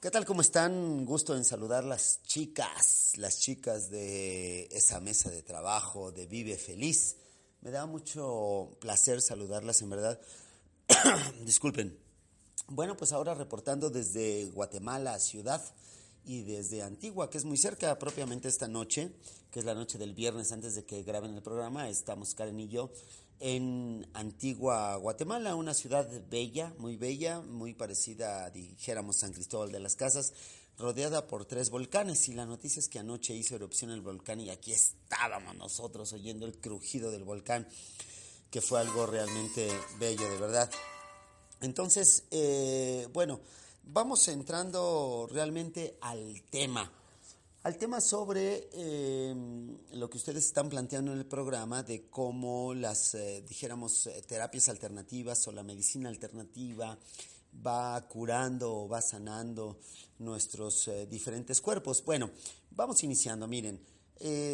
¿Qué tal? ¿Cómo están? Gusto en saludar las chicas, las chicas de esa mesa de trabajo de Vive Feliz. Me da mucho placer saludarlas, en verdad. Disculpen. Bueno, pues ahora reportando desde Guatemala, ciudad, y desde Antigua, que es muy cerca, propiamente esta noche, que es la noche del viernes antes de que graben el programa, estamos Karen y yo en Antigua, Guatemala, una ciudad bella, muy bella, muy parecida, dijéramos, San Cristóbal de las Casas, rodeada por tres volcanes. Y la noticia es que anoche hizo erupción el volcán y aquí estábamos nosotros oyendo el crujido del volcán, que fue algo realmente bello, de verdad. Entonces, eh, bueno, vamos entrando realmente al tema al tema sobre em, lo que ustedes están planteando en el programa de cómo las, eh, dijéramos, eh, terapias alternativas o la medicina alternativa va curando o va sanando nuestros eh, diferentes cuerpos. Bueno, vamos iniciando, miren.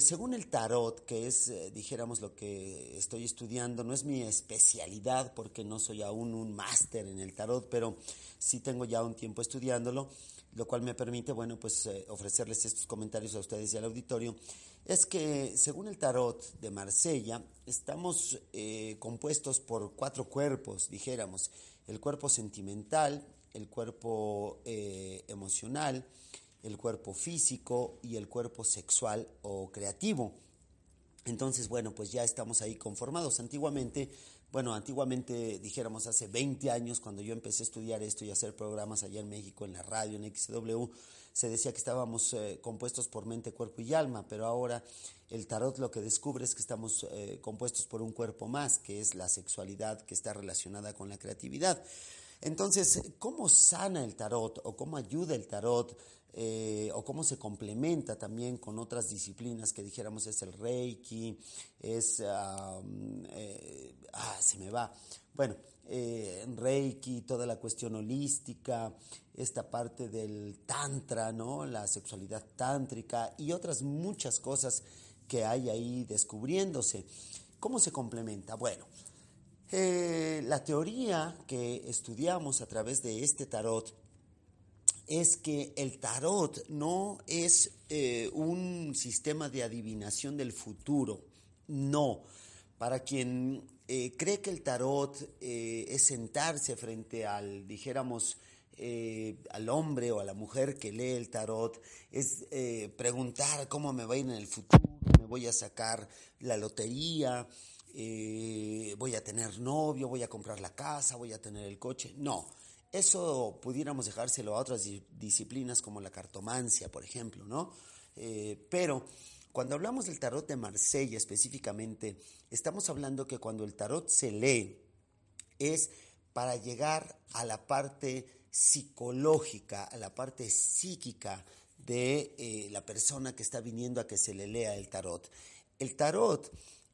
según el tarot, que es, dijéramos, lo que estoy estudiando, no es mi especialidad porque no soy aún un máster en el tarot, pero sí tengo ya un tiempo estudiándolo lo cual me permite, bueno, pues eh, ofrecerles estos comentarios a ustedes y al auditorio, es que según el tarot de Marsella, estamos eh, compuestos por cuatro cuerpos, dijéramos, el cuerpo sentimental, el cuerpo eh, emocional, el cuerpo físico y el cuerpo sexual o creativo. Entonces, bueno, pues ya estamos ahí conformados. Antiguamente bueno, antiguamente dijéramos hace 20 años, cuando yo empecé a estudiar esto y a hacer programas allá en México, en la radio, en XW, se decía que estábamos eh, compuestos por mente, cuerpo y alma, pero ahora el tarot lo que descubre es que estamos eh, compuestos por un cuerpo más, que es la sexualidad que está relacionada con la creatividad. Entonces, ¿cómo sana el tarot o cómo ayuda el tarot eh, o cómo se complementa también con otras disciplinas que dijéramos es el Reiki, es, ah, se me va, bueno, eh, Reiki, toda la cuestión holística, esta parte del tantra, ¿no? La sexualidad tántrica y otras muchas cosas que hay ahí descubriéndose. ¿Cómo se complementa? Bueno, eh, la teoría que estudiamos a través de este tarot es que el tarot no es eh, un sistema de adivinación del futuro, no. Para quien eh, cree que el tarot es sentarse frente al, dijéramos, al hombre o a la mujer que lee el tarot, es preguntar cómo me va a ir en el futuro, me voy a sacar la lotería, voy a tener novio, voy a comprar la casa, voy a tener el coche. No, eso pudiéramos dejárselo a otras disciplinas como la cartomancia, por ejemplo, ¿no? Eh, pero cuando hablamos del tarot de Marsella específicamente, estamos hablando que cuando el tarot se lee es para llegar a la parte psicológica, a la parte psíquica de eh, la persona que está viniendo a que se le lea el tarot. El tarot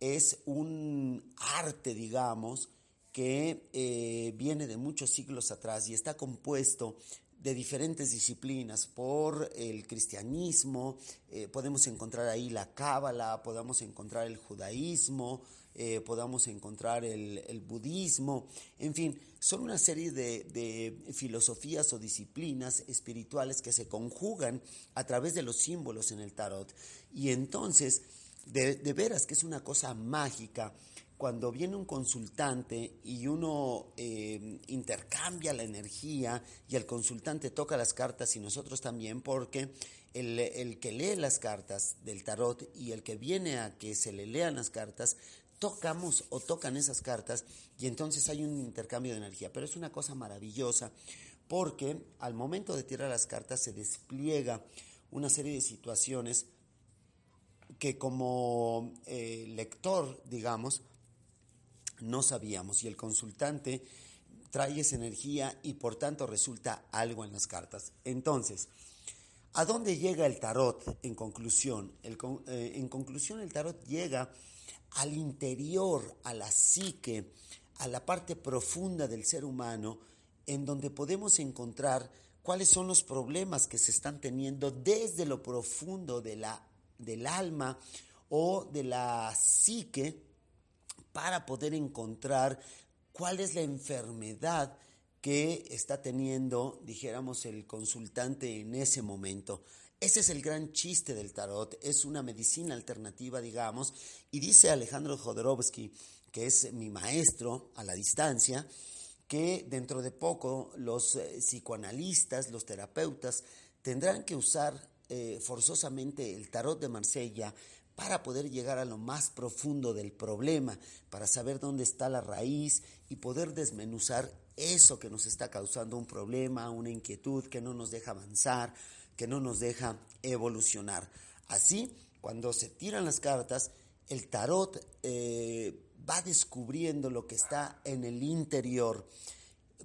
es un arte, digamos, que eh, viene de muchos siglos atrás y está compuesto de diferentes disciplinas, por el cristianismo, eh, podemos encontrar ahí la cábala, podemos encontrar el judaísmo, eh, podamos encontrar el, budismo, en fin, son una serie de, filosofías o disciplinas espirituales que se conjugan a través de los símbolos en el tarot. Y entonces, de, veras que es una cosa mágica cuando viene un consultante y uno eh, intercambia la energía y el consultante toca las cartas y nosotros también, porque el, el, que lee las cartas del tarot y el que viene a que se le lean las cartas, tocamos o tocan esas cartas y entonces hay un intercambio de energía. Pero es una cosa maravillosa porque al momento de tirar las cartas se despliega una serie de situaciones que como eh, lector, digamos, no sabíamos y el consultante trae esa energía y por tanto resulta algo en las cartas. Entonces, ¿a dónde llega el tarot en conclusión? Eh, en conclusión, el tarot llega al interior, a la psique, a la parte profunda del ser humano, en donde podemos encontrar cuáles son los problemas que se están teniendo desde lo profundo de la, del alma o de la psique para poder encontrar cuál es la enfermedad que está teniendo, dijéramos, el consultante en ese momento. Ese es el gran chiste del tarot, es una medicina alternativa, digamos, y dice Alejandro Jodorowsky, que es mi maestro a la distancia, que dentro de poco los eh, psicoanalistas, los terapeutas, tendrán que usar eh, forzosamente el tarot de Marsella para poder llegar a lo más profundo del problema, para saber dónde está la raíz y poder desmenuzar eso que nos está causando un problema, una inquietud que no nos deja avanzar, que no nos deja evolucionar. Así, cuando se tiran las cartas, el tarot eh, va descubriendo lo que está en el interior.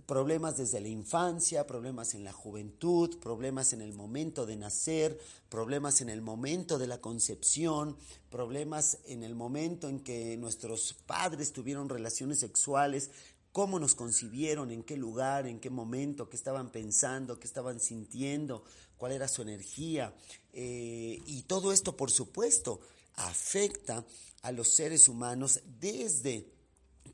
Problemas desde la infancia, problemas en la juventud, problemas en el momento de nacer, problemas en el momento de la concepción, problemas en el momento en que nuestros padres tuvieron relaciones sexuales, cómo nos concibieron, en qué lugar, en qué momento, qué estaban pensando, qué estaban sintiendo, cuál era su energía. Eh, y todo esto, por supuesto, afecta a los seres humanos desde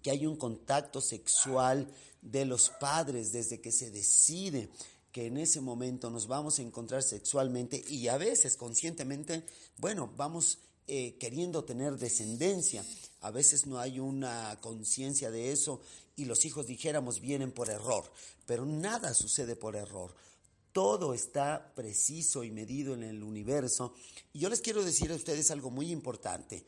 que hay un contacto sexual de los padres, desde que se decide que en ese momento nos vamos a encontrar sexualmente y a veces conscientemente, bueno, vamos eh, queriendo tener descendencia. A veces no hay una conciencia de eso y los hijos dijéramos vienen por error, pero nada sucede por error. Todo está preciso y medido en el universo. Y yo les quiero decir a ustedes algo muy importante.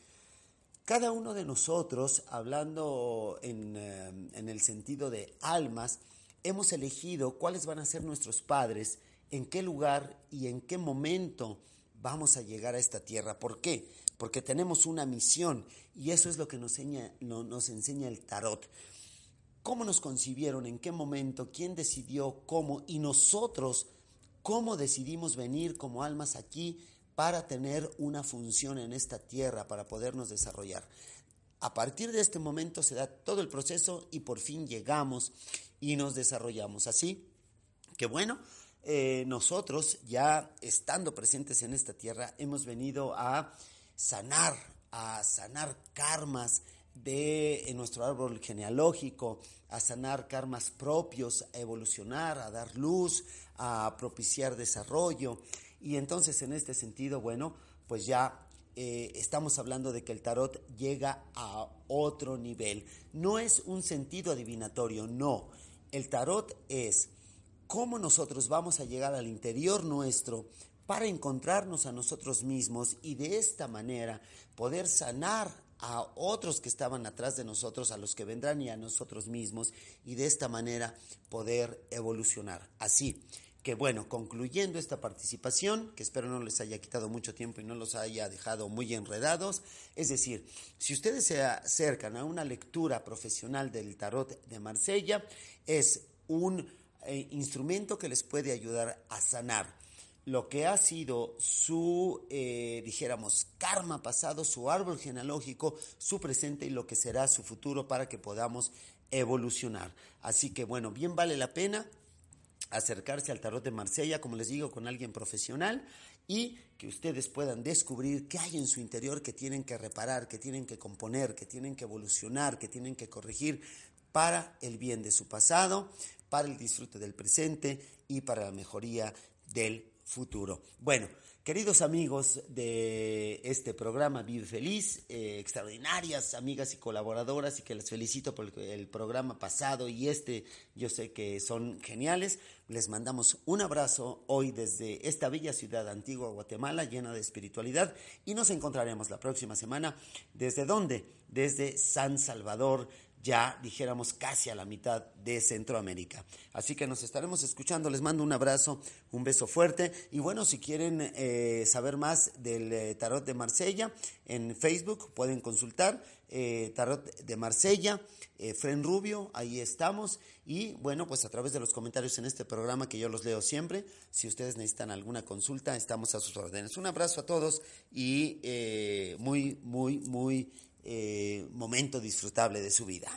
Cada uno de nosotros, hablando en, eh, en, el sentido de almas, hemos elegido cuáles van a ser nuestros padres, en qué lugar y en qué momento vamos a llegar a esta tierra. ¿Por qué? Porque tenemos una misión y eso es lo que nos enseña el tarot. ¿Cómo nos concibieron? ¿En qué momento? ¿Quién decidió? ¿Cómo? Y nosotros, ¿cómo decidimos venir como almas aquí para tener una función en esta tierra, para podernos desarrollar. A partir de este momento se da todo el proceso y por fin llegamos y nos desarrollamos. Así que bueno, eh, nosotros ya estando presentes en esta tierra hemos venido a sanar, a sanar karmas de nuestro árbol genealógico, a sanar karmas propios, a evolucionar, a dar luz, a propiciar desarrollo. Y entonces en este sentido, bueno, pues ya eh, estamos hablando de que el tarot llega a otro nivel. No es un sentido adivinatorio, no. El tarot es cómo nosotros vamos a llegar al interior nuestro para encontrarnos a nosotros mismos y de esta manera poder sanar a otros que estaban atrás de nosotros, a los que vendrán y a nosotros mismos, y de esta manera poder evolucionar. Así, que bueno, concluyendo esta participación, que espero no les haya quitado mucho tiempo y no los haya dejado muy enredados, es decir, si ustedes se acercan a una lectura profesional del tarot de Marsella, es un eh, instrumento que les puede ayudar a sanar lo que ha sido su, eh, dijéramos, karma pasado, su árbol genealógico, su presente y lo que será su futuro para que podamos evolucionar. Así que bueno, bien vale la pena acercarse al tarot de Marsella, como les digo, con alguien profesional y que ustedes puedan descubrir qué hay en su interior que tienen que reparar, que tienen que componer, que tienen que evolucionar, que tienen que corregir para el bien de su pasado, para el disfrute del presente y para la mejoría del futuro. Bueno, Queridos amigos de este programa Vive Feliz, eh, extraordinarias amigas y colaboradoras y que les felicito por el programa pasado y este, yo sé que son geniales, les mandamos un abrazo hoy desde esta bella ciudad antigua Guatemala llena de espiritualidad y nos encontraremos la próxima semana. ¿Desde dónde? Desde San Salvador ya dijéramos casi a la mitad de Centroamérica. Así que nos estaremos escuchando, les mando un abrazo, un beso fuerte y bueno, si quieren eh, saber más del eh, tarot de Marsella, en Facebook pueden consultar eh, Tarot de Marsella, Fren Rubio, ahí estamos y bueno, pues a través de los comentarios en este programa que yo los leo siempre, si ustedes necesitan alguna consulta, estamos a sus órdenes. Un abrazo a todos y muy, muy, muy momento disfrutable de su vida.